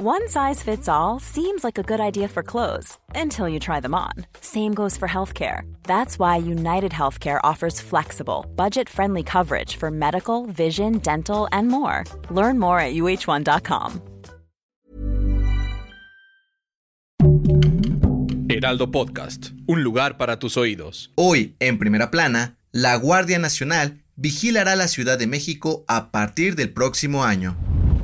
One size fits all seems like a good idea for clothes until you try them on. Same goes for healthcare. That's why United Healthcare offers flexible, budget friendly coverage for medical, vision, dental, and more. Learn more at uh1.com. Heraldo Podcast, un lugar para tus oídos. Hoy, en primera plana, la Guardia Nacional vigilará la Ciudad de México a partir del próximo año.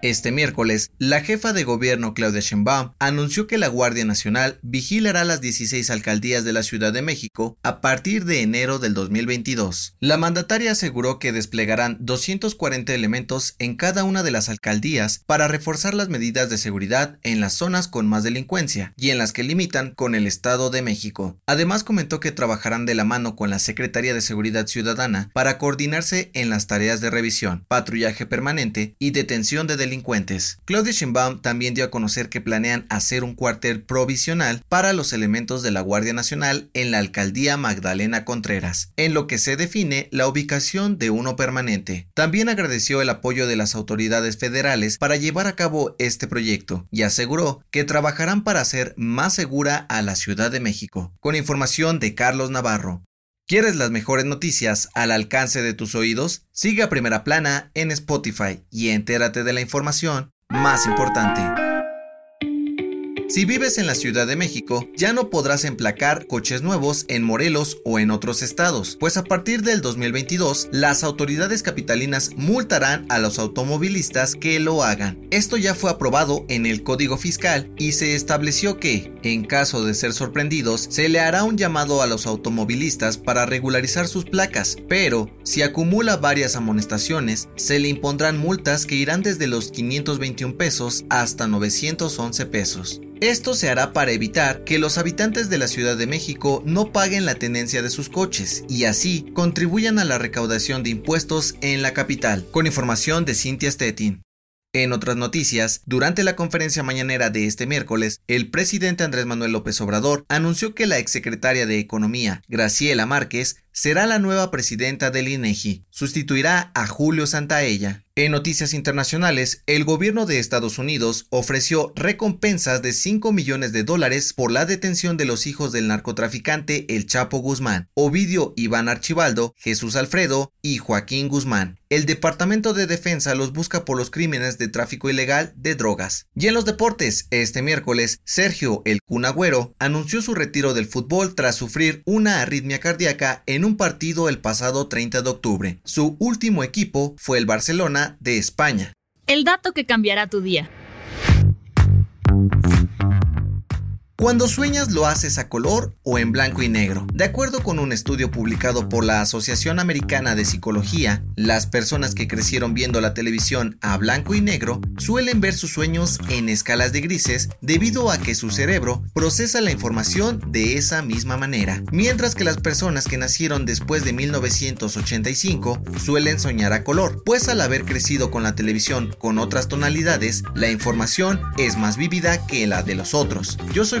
Este miércoles, la jefa de gobierno Claudia Sheinbaum anunció que la Guardia Nacional vigilará las 16 alcaldías de la Ciudad de México a partir de enero del 2022. La mandataria aseguró que desplegarán 240 elementos en cada una de las alcaldías para reforzar las medidas de seguridad en las zonas con más delincuencia y en las que limitan con el Estado de México. Además comentó que trabajarán de la mano con la Secretaría de Seguridad Ciudadana para coordinarse en las tareas de revisión, patrullaje permanente y detención de delincuentes delincuentes. Claudia Sheinbaum también dio a conocer que planean hacer un cuartel provisional para los elementos de la Guardia Nacional en la alcaldía Magdalena Contreras, en lo que se define la ubicación de uno permanente. También agradeció el apoyo de las autoridades federales para llevar a cabo este proyecto y aseguró que trabajarán para hacer más segura a la Ciudad de México. Con información de Carlos Navarro. ¿Quieres las mejores noticias al alcance de tus oídos? Sigue a Primera Plana en Spotify y entérate de la información más importante. Si vives en la Ciudad de México, ya no podrás emplacar coches nuevos en Morelos o en otros estados, pues a partir del 2022 las autoridades capitalinas multarán a los automovilistas que lo hagan. Esto ya fue aprobado en el Código Fiscal y se estableció que, en caso de ser sorprendidos, se le hará un llamado a los automovilistas para regularizar sus placas, pero si acumula varias amonestaciones, se le impondrán multas que irán desde los 521 pesos hasta 911 pesos. Esto se hará para evitar que los habitantes de la Ciudad de México no paguen la tenencia de sus coches y así contribuyan a la recaudación de impuestos en la capital. Con información de Cintia Stettin. En otras noticias, durante la conferencia mañanera de este miércoles, el presidente Andrés Manuel López Obrador anunció que la exsecretaria de Economía, Graciela Márquez, será la nueva presidenta del INEGI. Sustituirá a Julio Santaella. En noticias internacionales, el gobierno de Estados Unidos ofreció recompensas de 5 millones de dólares por la detención de los hijos del narcotraficante El Chapo Guzmán, Ovidio Iván Archibaldo, Jesús Alfredo y Joaquín Guzmán. El Departamento de Defensa los busca por los crímenes de tráfico ilegal de drogas. Y en los deportes, este miércoles, Sergio El Cunagüero anunció su retiro del fútbol tras sufrir una arritmia cardíaca en un partido el pasado 30 de octubre. Su último equipo fue el Barcelona de España. El dato que cambiará tu día. Cuando sueñas lo haces a color o en blanco y negro. De acuerdo con un estudio publicado por la Asociación Americana de Psicología, las personas que crecieron viendo la televisión a blanco y negro suelen ver sus sueños en escalas de grises debido a que su cerebro procesa la información de esa misma manera. Mientras que las personas que nacieron después de 1985 suelen soñar a color, pues al haber crecido con la televisión con otras tonalidades, la información es más vívida que la de los otros. Yo soy